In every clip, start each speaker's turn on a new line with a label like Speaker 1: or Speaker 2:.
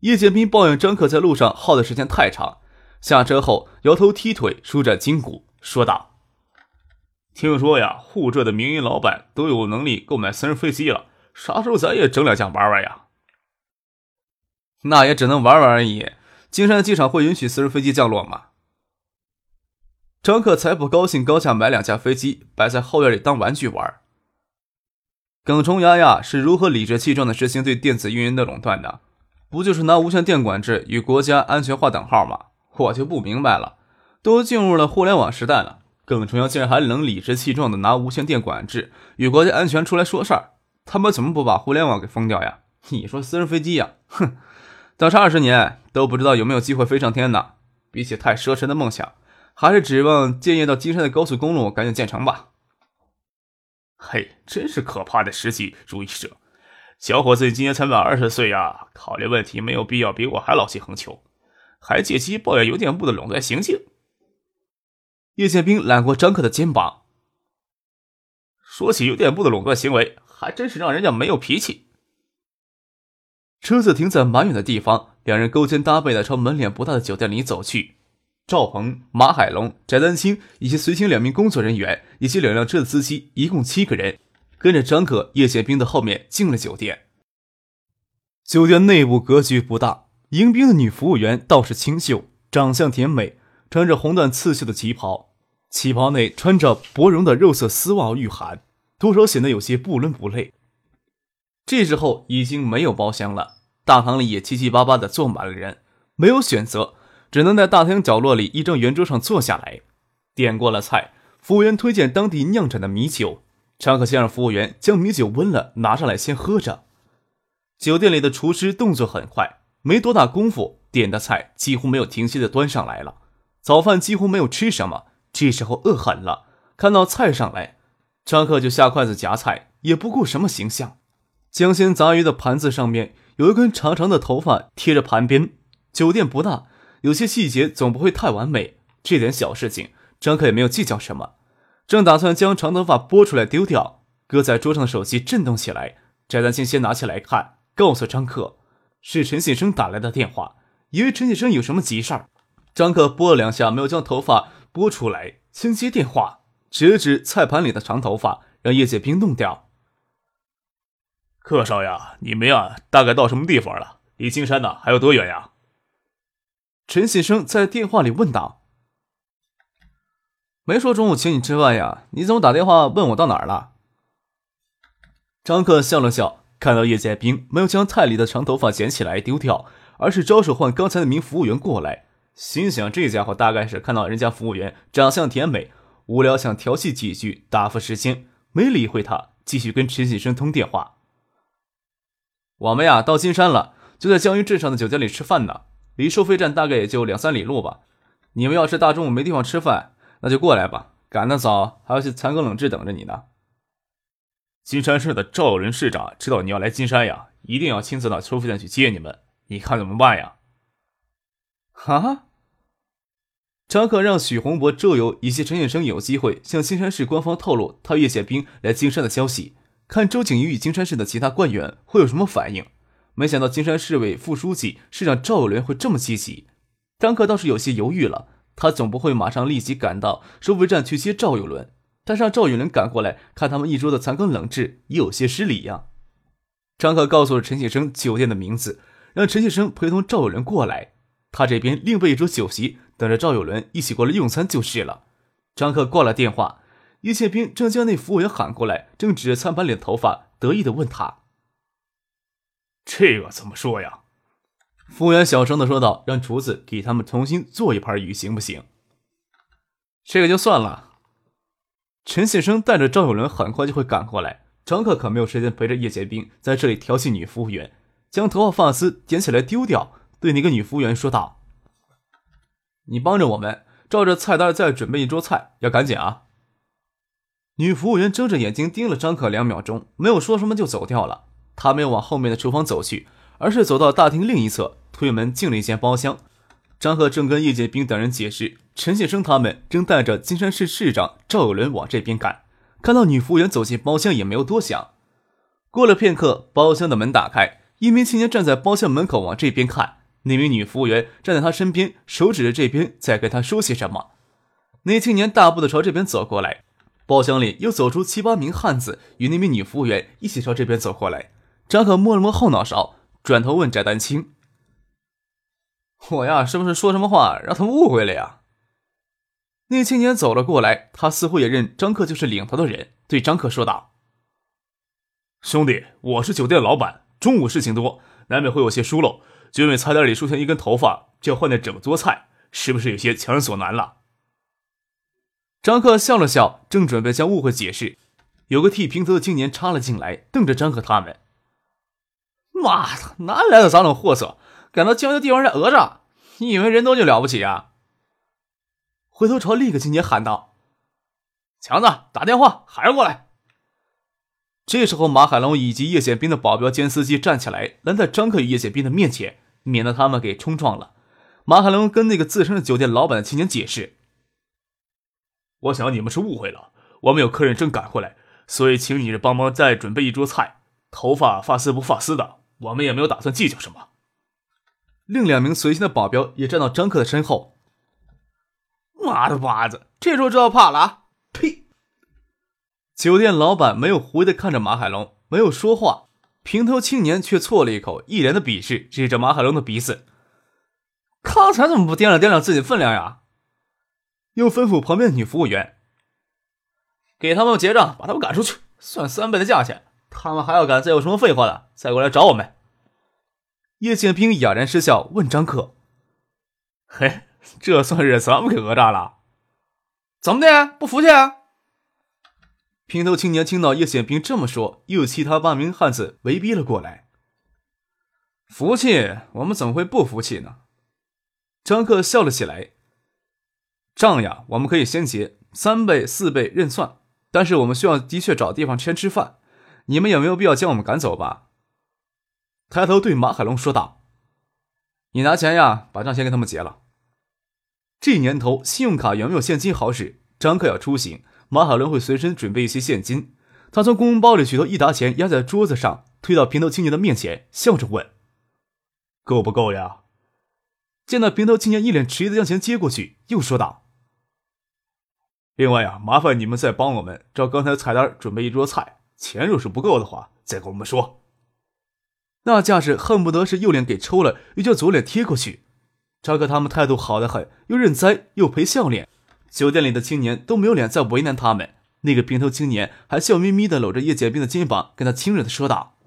Speaker 1: 叶建斌抱怨张克在路上耗的时间太长，下车后摇头踢腿，舒展筋骨，说道：“
Speaker 2: 听说呀，沪浙的民营老板都有能力购买私人飞机了，啥时候咱也整两架玩玩呀？”“
Speaker 1: 那也只能玩玩而已。金山机场会允许私人飞机降落吗？”张克才不高兴，高价买两架飞机摆在后院里当玩具玩。耿崇牙牙是如何理直气壮的实行对电子运营的垄断的？不就是拿无线电管制与国家安全划等号吗？我就不明白了，都进入了互联网时代了，耿崇阳竟然还能理直气壮的拿无线电管制与国家安全出来说事儿，他们怎么不把互联网给封掉呀？你说私人飞机呀，哼，等上二十年都不知道有没有机会飞上天呢？比起太奢侈的梦想，还是指望建业到金山的高速公路赶紧建成吧。
Speaker 2: 嘿，真是可怕的实际主义者。小伙子，你今年才满二十岁呀，考虑问题没有必要比我还老气横秋，还借机抱怨邮电部的垄断行径。
Speaker 1: 叶剑兵揽过张克的肩膀，
Speaker 2: 说起邮电部的垄断行为，还真是让人家没有脾气。
Speaker 1: 车子停在蛮远的地方，两人勾肩搭背的朝门脸不大的酒店里走去。赵鹏、马海龙、翟丹青以及随行两名工作人员以及两辆车的司机，一共七个人。跟着张可、叶剑兵的后面进了酒店。酒店内部格局不大，迎宾的女服务员倒是清秀，长相甜美，穿着红缎刺绣的旗袍，旗袍内穿着薄绒的肉色丝袜御寒，多少显得有些不伦不类。这时候已经没有包厢了，大堂里也七七八八的坐满了人，没有选择，只能在大厅角落里一张圆桌上坐下来。点过了菜，服务员推荐当地酿产的米酒。张克先让服务员将米酒温了，拿上来先喝着。酒店里的厨师动作很快，没多大功夫，点的菜几乎没有停歇的端上来了。早饭几乎没有吃什么，这时候饿狠了，看到菜上来，张克就下筷子夹菜，也不顾什么形象。江鲜杂鱼的盘子上面有一根长长的头发贴着盘边。酒店不大，有些细节总不会太完美，这点小事情，张克也没有计较什么。正打算将长头发拨出来丢掉，搁在桌上的手机震动起来。翟丹青先拿起来看，告诉张克是陈先生打来的电话，以为陈先生有什么急事儿。张克拨了两下，没有将头发拨出来，先接电话，指了指菜盘里的长头发，让叶剑兵弄掉。
Speaker 2: 克少爷，你们呀，大概到什么地方了？离金山呢还有多远呀？
Speaker 1: 陈先生在电话里问道。没说中午请你吃饭呀？你怎么打电话问我到哪儿了？张克笑了笑，看到叶剑兵没有将菜里的长头发捡起来丢掉，而是招手唤刚才那名服务员过来，心想这家伙大概是看到人家服务员长相甜美，无聊想调戏几句打发时间，没理会他，继续跟陈先生通电话。我们呀到金山了，就在江阴镇上的酒店里吃饭呢，离收费站大概也就两三里路吧。你们要是大中午没地方吃饭。那就过来吧，赶得早，还要去残羹冷炙等着你呢。
Speaker 2: 金山市的赵有伦市长知道你要来金山呀，一定要亲自到收费站去接你们，你看怎么办呀？
Speaker 1: 哈？张克让许洪博、周游以及陈先生有机会向金山市官方透露他叶宪兵来金山的消息，看周景瑜与金山市的其他官员会有什么反应。没想到金山市委副书记、市长赵有伦会这么积极，张克倒是有些犹豫了。他总不会马上立即赶到收费站去接赵有伦，但让赵有伦赶过来看他们一桌的残羹冷炙，也有些失礼呀。张克告诉了陈先生酒店的名字，让陈先生陪同赵有伦过来。他这边另备一桌酒席，等着赵有伦一起过来用餐就是了。张克挂了电话，叶宪兵正将那服务员喊过来，正指着餐盘里的头发得意的问他：“
Speaker 2: 这个怎么说呀？”
Speaker 1: 服务员小声的说道：“让厨子给他们重新做一盘鱼，行不行？”这个就算了。陈先生带着赵有伦很快就会赶过来，张克可没有时间陪着叶剑兵在这里调戏女服务员，将头发发丝捡起来丢掉，对那个女服务员说道：“你帮着我们，照着菜单再准备一桌菜，要赶紧啊！女服务员睁着眼睛盯了张可两秒钟，没有说什么就走掉了。她没有往后面的厨房走去，而是走到大厅另一侧，推门进了一间包厢。张可正跟叶剑兵等人解释，陈先生他们正带着金山市市长赵有伦往这边赶。看到女服务员走进包厢，也没有多想。过了片刻，包厢的门打开，一名青年站在包厢门口往这边看。那名女服务员站在他身边，手指着这边，在跟他说些什么。那青年大步的朝这边走过来。包厢里又走出七八名汉子，与那名女服务员一起朝这边走过来。张可摸了摸后脑勺，转头问翟丹青：“ 我呀，是不是说什么话让他们误会了呀？”那青年走了过来，他似乎也认张克就是领头的人，对张克说道：“
Speaker 2: 兄弟，我是酒店老板，中午事情多，难免会有些疏漏。就因为菜单里出现一根头发，就要换掉整桌菜，是不是有些强人所难了？”
Speaker 1: 张克笑了笑，正准备将误会解释，有个剃平头的青年插了进来，瞪着张克他们：“妈的，哪里来的杂种货色，赶到江的地方来讹诈？你以为人多就了不起啊？”回头朝另一个青年喊道：“强子，打电话喊人过来。”这时候，马海龙以及叶显兵的保镖兼司机站起来，拦在张克与叶显兵的面前，免得他们给冲撞了。马海龙跟那个自称是酒店老板的青年解释。
Speaker 2: 我想你们是误会了，我们有客人正赶回来，所以请你帮忙再准备一桌菜。头发发丝不发丝的，我们也没有打算计较什么。
Speaker 1: 另两名随行的保镖也站到张克的身后。妈的巴子，这时候知道怕了啊！呸！酒店老板没有狐疑的看着马海龙，没有说话。平头青年却啜了一口，一脸的鄙视，指着马海龙的鼻子：“刚才怎么不掂量掂量自己分量呀？”又吩咐旁边的女服务员：“给他们结账，把他们赶出去，算三倍的价钱。他们还要敢再有什么废话的，再过来找我们。”叶剑兵哑然失笑，问张克：“
Speaker 2: 嘿，这算是咱们给讹诈了？
Speaker 1: 怎么的？不服气？”啊？平头青年听到叶剑兵这么说，又其他八名汉子围逼了过来。服气？我们怎么会不服气呢？张克笑了起来。账呀，我们可以先结三倍、四倍认算，但是我们需要的确找地方先吃饭。你们也没有必要将我们赶走吧？抬头对马海龙说道：“你拿钱呀，把账先给他们结了。这年头，信用卡有没有现金好使？张克要出行，马海龙会随身准备一些现金。他从公文包里取出一沓钱，压在桌子上，推到平头青年的面前，笑着问：‘
Speaker 2: 够不够呀？’
Speaker 1: 见到平头青年一脸迟疑的将钱接过去，又说道。
Speaker 2: 另外呀，麻烦你们再帮我们照刚才菜单准备一桌菜。钱若是不够的话，再跟我们说。
Speaker 1: 那架势恨不得是右脸给抽了，又叫左脸贴过去。张克他们态度好的很，又认栽又赔笑脸。酒店里的青年都没有脸再为难他们。那个平头青年还笑眯眯的搂着叶剑兵的肩膀，跟他亲热的说道：“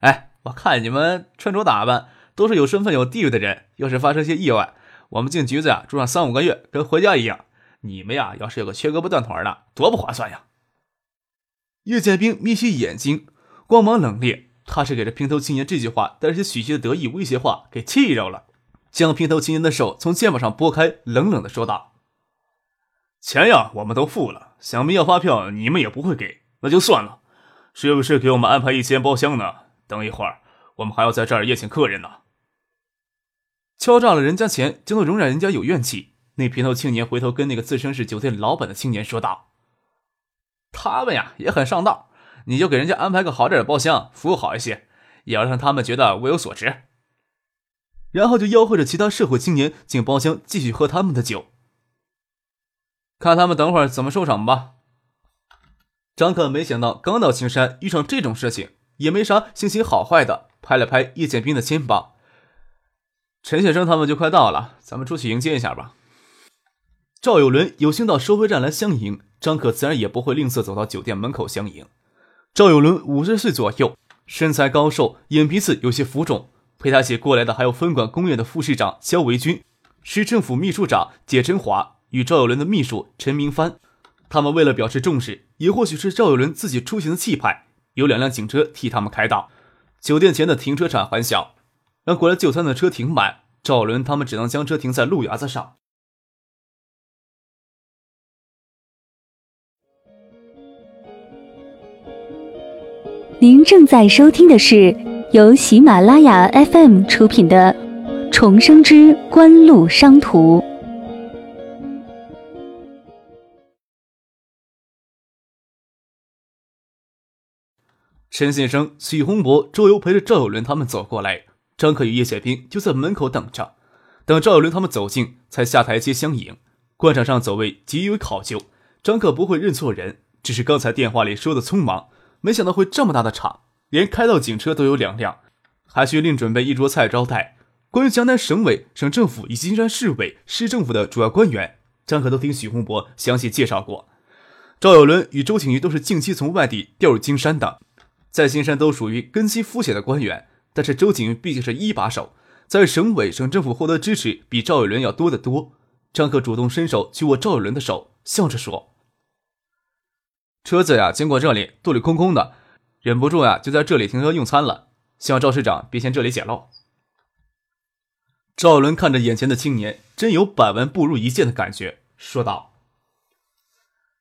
Speaker 1: 哎，我看你们穿着打扮都是有身份有地位的人，要是发生些意外，我们进局子呀住上三五个月，跟回家一样。”你们呀，要是有个缺胳膊断腿的，多不划算呀！叶剑兵眯起眼睛，光芒冷冽。他是给这平头青年这句话带着些许气的得意威胁话给气着了，将平头青年的手从肩膀上拨开，冷冷的说道：“
Speaker 2: 钱呀，我们都付了，想必要发票你们也不会给，那就算了。是不是给我们安排一间包厢呢？等一会儿我们还要在这儿宴请客人呢。”
Speaker 1: 敲诈了人家钱，就能容忍人家有怨气？那平头青年回头跟那个自称是酒店老板的青年说道：“他们呀也很上道，你就给人家安排个好点的包厢，服务好一些，也要让他们觉得物有所值。”然后就吆喝着其他社会青年进包厢继续喝他们的酒。看他们等会儿怎么收场吧。张可没想到刚到青山遇上这种事情，也没啥心情好坏的，拍了拍叶剑兵的肩膀：“陈先生他们就快到了，咱们出去迎接一下吧。”赵有伦有幸到收费站来相迎，张可自然也不会吝啬走到酒店门口相迎。赵有伦五十岁左右，身材高瘦，眼皮子有些浮肿。陪他一起过来的还有分管工业的副市长肖维军，市政府秘书长解振华与赵有伦的秘书陈明帆。他们为了表示重视，也或许是赵有伦自己出行的气派，有两辆警车替他们开道。酒店前的停车场很小，让过来就餐的车停满。赵伦他们只能将车停在路牙子上。
Speaker 3: 您正在收听的是由喜马拉雅 FM 出品的《重生之官路商途》。
Speaker 1: 陈先生、许洪博、周游陪着赵有伦他们走过来，张克与叶雪冰就在门口等着。等赵有伦他们走近，才下台阶相迎。官场上走位极为考究，张克不会认错人，只是刚才电话里说的匆忙，没想到会这么大的场，连开到警车都有两辆，还需另准备一桌菜招待。关于江南省委、省政府以及金山市委、市政府的主要官员，张克都听许洪博详细介绍过。赵有伦与周景瑜都是近期从外地调入金山的。在金山都属于根基肤浅的官员，但是周景瑜毕竟是一把手，在省委省政府获得支持比赵有伦要多得多。张克主动伸手去握赵有伦的手，笑着说：“车子呀，经过这里，肚里空空的，忍不住呀，就在这里停车用餐了。希望赵市长别嫌这里简陋。”赵伦看着眼前的青年，真有百闻不如一见的感觉，说道。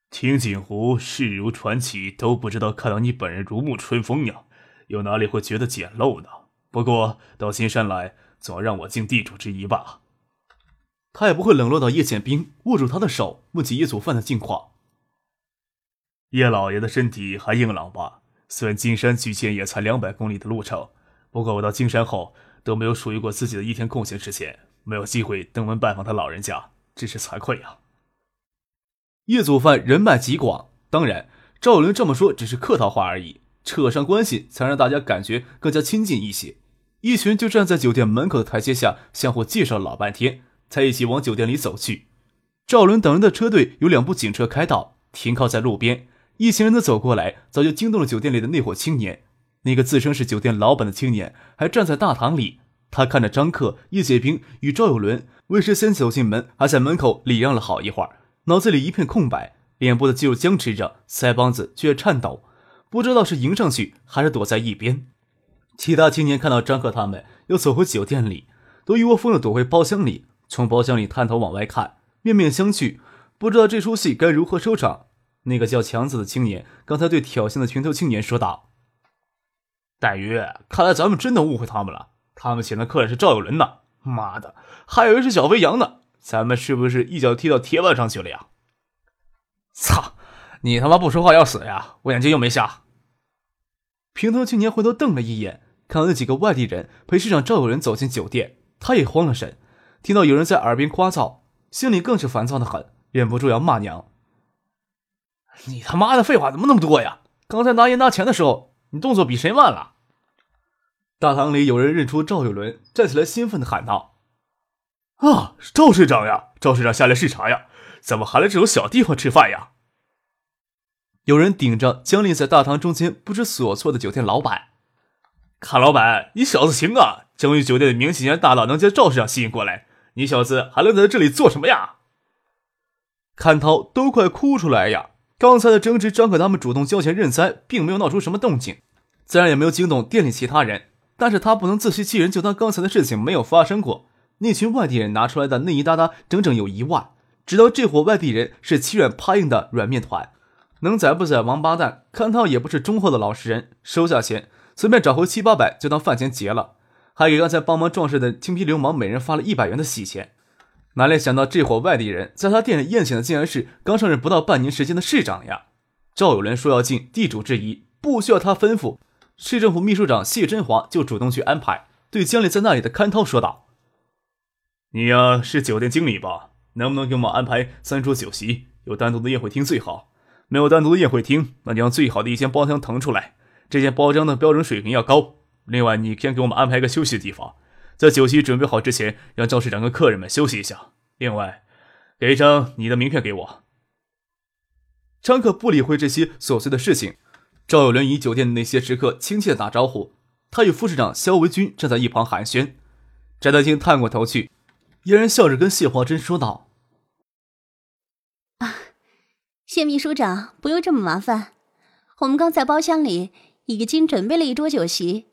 Speaker 2: 听锦湖势如传奇，都不知道看到你本人如沐春风呀，又哪里会觉得简陋呢？不过到新山来，总要让我尽地主之谊吧。
Speaker 1: 他也不会冷落到叶剑兵，握住他的手，问起叶祖范的近况。
Speaker 2: 叶老爷的身体还硬朗吧？虽然金山距县也才两百公里的路程，不过我到金山后都没有属于过自己的一天空闲时间，没有机会登门拜访他老人家，真是惭愧啊。
Speaker 1: 叶祖范人脉极广，当然赵伦这么说只是客套话而已，扯上关系才让大家感觉更加亲近一些。一群就站在酒店门口的台阶下，相互介绍了老半天，才一起往酒店里走去。赵伦等人的车队有两部警车开道，停靠在路边。一行人的走过来，早就惊动了酒店里的那伙青年。那个自称是酒店老板的青年还站在大堂里，他看着张克、叶解平与赵有伦，为师先走进门，还在门口礼让了好一会儿。脑子里一片空白，脸部的肌肉僵持着，腮帮子却颤抖，不知道是迎上去还是躲在一边。其他青年看到张克他们又走回酒店里，都一窝蜂的躲回包厢里，从包厢里探头往外看，面面相觑，不知道这出戏该如何收场。那个叫强子的青年刚才对挑衅的群头青年说道：“
Speaker 2: 黛玉，看来咱们真的误会他们了，他们请的客人是赵有伦呢。妈的，还以为是小飞羊呢。”咱们是不是一脚踢到铁板上去了呀？
Speaker 1: 操！你他妈不说话要死呀！我眼睛又没瞎。平头青年回头瞪了一眼，看到那几个外地人陪市长赵有人走进酒店，他也慌了神。听到有人在耳边夸噪，心里更是烦躁的很，忍不住要骂娘：“你他妈的废话怎么那么多呀？刚才拿烟拿钱的时候，你动作比谁慢了？”大堂里有人认出赵有伦，站起来兴奋的喊道。
Speaker 2: 啊，赵市长呀！赵市长下来视察呀？怎么还来这种小地方吃饭呀？
Speaker 1: 有人顶着僵立在大堂中间不知所措的酒店老板，
Speaker 2: 看老板，你小子行啊！江玉酒店的名气竟然大佬能将赵市长吸引过来，你小子还愣在这里做什么呀？
Speaker 1: 看涛都快哭出来呀！刚才的争执，张可他们主动交钱认栽，并没有闹出什么动静，自然也没有惊动店里其他人。但是他不能自欺欺人，就当刚才的事情没有发生过。那群外地人拿出来的内衣搭搭整整有一万，知道这伙外地人是欺软怕硬的软面团，能宰不宰王八蛋？看他也不是忠厚的老实人，收下钱，随便找回七八百就当饭钱结了，还给刚才帮忙壮士的青皮流氓每人发了一百元的喜钱。哪里想到这伙外地人在他店里宴请的竟然是刚上任不到半年时间的市长呀？赵有伦说要尽地主之谊，不需要他吩咐，市政府秘书长谢振华就主动去安排，对僵立在那里的勘涛说道。
Speaker 2: 你呀是酒店经理吧？能不能给我们安排三桌酒席？有单独的宴会厅最好。没有单独的宴会厅，那就让最好的一间包厢腾出来。这间包厢的标准水平要高。另外，你先给我们安排个休息的地方，在酒席准备好之前，让赵市长跟客人们休息一下。另外，给一张你的名片给我。
Speaker 1: 张克不理会这些琐碎的事情。赵有伦与酒店的那些食客亲切的打招呼，他与副市长肖维军站在一旁寒暄。翟德清探过头去。嫣然笑着跟谢华珍说道：“
Speaker 4: 啊，谢秘书长，不用这么麻烦。我们刚在包厢里已经准备了一桌酒席，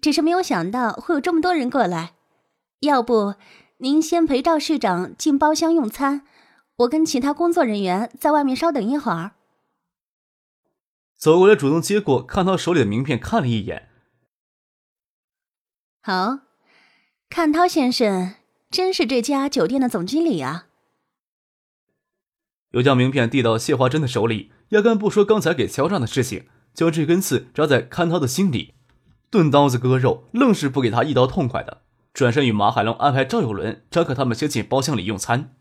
Speaker 4: 只是没有想到会有这么多人过来。要不您先陪赵市长进包厢用餐，我跟其他工作人员在外面稍等一会儿。
Speaker 1: 走过来，主动接过，看他手里的名片，看了一眼。
Speaker 4: 好，看涛先生真是这家酒店的总经理啊！
Speaker 1: 又将名片递到谢华珍的手里，压根不说刚才给乔让的事情，将这根刺扎在看涛的心里，钝刀子割肉，愣是不给他一刀痛快的。转身与马海龙安排赵有伦、张克他们先进包厢里用餐。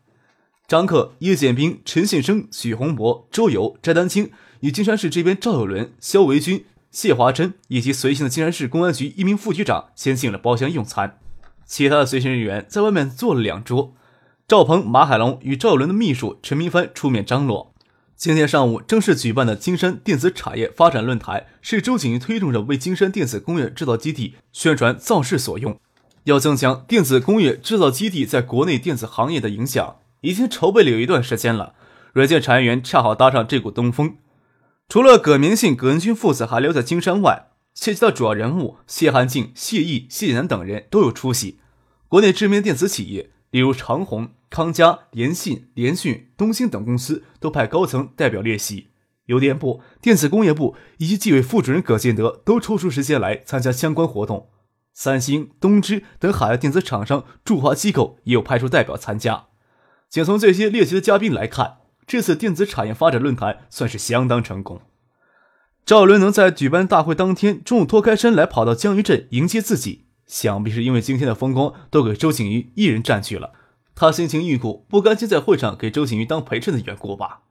Speaker 1: 张克、叶剑兵、陈信生、许洪博、周游、翟丹青。与金山市这边赵有伦、肖维军、谢华珍以及随行的金山市公安局一名副局长先进了包厢用餐，其他的随行人员在外面坐了两桌。赵鹏、马海龙与赵有伦的秘书陈明帆出面张罗。今天上午正式举办的金山电子产业发展论坛，是周景瑜推动着为金山电子工业制造基地宣传造势所用，要增强电子工业制造基地在国内电子行业的影响，已经筹备了有一段时间了。软件产业园恰好搭上这股东风。除了葛明信、葛恩军父子还留在金山外，其他主要人物谢汉静、谢毅、谢楠等人都有出席。国内知名电子企业，例如长虹、康佳、联信、联讯、东兴等公司都派高层代表列席。邮电部、电子工业部以及纪委副主任葛建德都抽出时间来参加相关活动。三星、东芝等海外电子厂商驻华机构也有派出代表参加。仅从这些列席的嘉宾来看。这次电子产业发展论坛算是相当成功。赵伦能在举办大会当天中午脱开身来跑到江鱼镇迎接自己，想必是因为今天的风光都给周景瑜一人占据了，他心情郁苦，不甘心在会上给周景瑜当陪衬的缘故吧。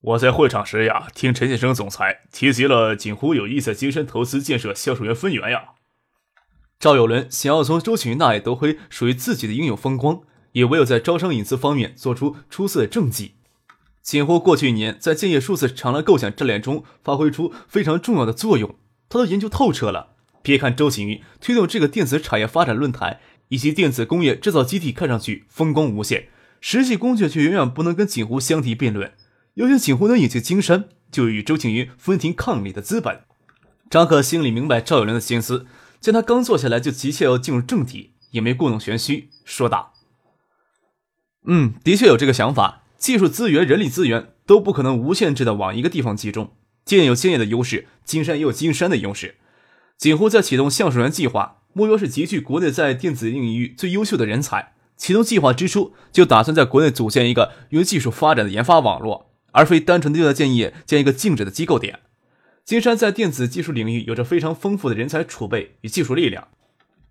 Speaker 2: 我在会场时呀，听陈先生总裁提及了锦湖有意在金山投资建设销售员分园呀。
Speaker 1: 赵有伦想要从周景瑜那里夺回属于自己的应有风光。也唯有在招商引资方面做出出色的政绩。锦湖过去一年在建业数字长廊构想战略中发挥出非常重要的作用，他都研究透彻了。别看周景瑜推动这个电子产业发展论坛以及电子工业制造基地，看上去风光无限，实际工具却远远不能跟锦湖相提并论。要想锦湖能引进金山，就与周景云分庭抗礼的资本。张克心里明白赵有良的心思，见他刚坐下来就急切要进入正题，也没故弄玄虚，说道。嗯，的确有这个想法。技术资源、人力资源都不可能无限制的往一个地方集中。建有建业的优势，金山也有金山的优势。锦湖在启动橡树园计划，目标是集聚国内在电子领域最优秀的人才。启动计划之初，就打算在国内组建一个用技术发展的研发网络，而非单纯的就在建业建一个静止的机构点。金山在电子技术领域有着非常丰富的人才储备与技术力量。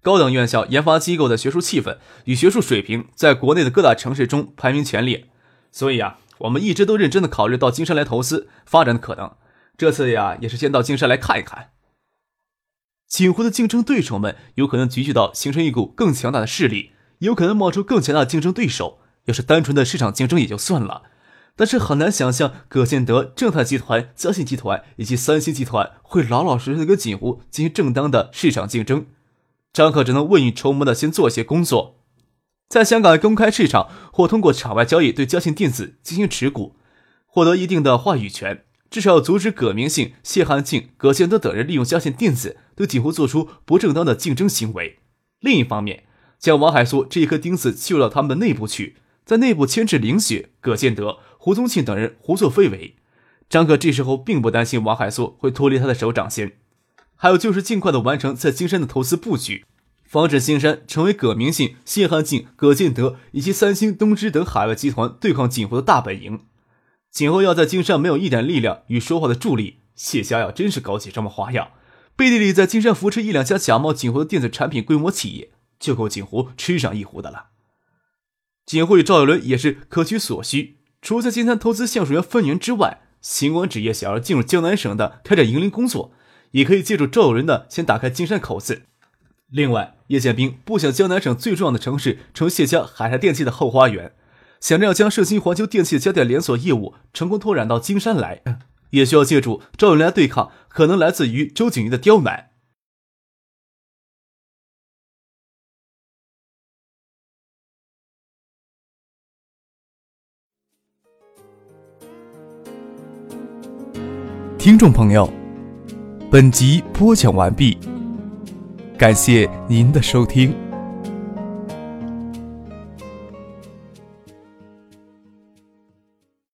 Speaker 1: 高等院校研发机构的学术气氛与学术水平，在国内的各大城市中排名前列，所以啊，我们一直都认真的考虑到金山来投资发展的可能。这次呀，也是先到金山来看一看。锦湖的竞争对手们有可能集聚到，形成一股更强大的势力，有可能冒出更强大的竞争对手。要是单纯的市场竞争也就算了，但是很难想象葛建德、正泰集团、嘉信集团以及三星集团会老老实实的跟锦湖进行正当的市场竞争。张克只能未雨绸缪的先做些工作，在香港公开市场或通过场外交易对嘉信电子进行持股，获得一定的话语权，至少要阻止葛明信、谢汉庆、葛建德等人利用嘉信电子对锦湖做出不正当的竞争行为。另一方面，将王海苏这一颗钉子锯到他们的内部去，在内部牵制林雪、葛建德、胡宗庆等人胡作非为。张克这时候并不担心王海苏会脱离他的手掌心。还有就是尽快的完成在金山的投资布局，防止金山成为葛明信、谢汉进、葛建德以及三星、东芝等海外集团对抗锦湖的大本营。今后要在金山没有一点力量与说话的助力，谢家要真是搞起什么花样，背地里在金山扶持一两家假冒锦湖的电子产品规模企业，就够锦湖吃上一壶的了。锦湖与赵有伦也是各取所需，除了在金山投资橡树园分园之外，星光纸业想要进入江南省的开展营林工作。也可以借助赵有伦的先打开金山口子。另外，叶剑兵不想江南省最重要的城市成谢家海泰电器的后花园，想着要将盛兴环球电器家电连锁业务成功拓展到金山来，也需要借助赵有伦来对抗可能来自于周景瑜的刁难。听众朋友。本集播讲完毕，感谢您的收听。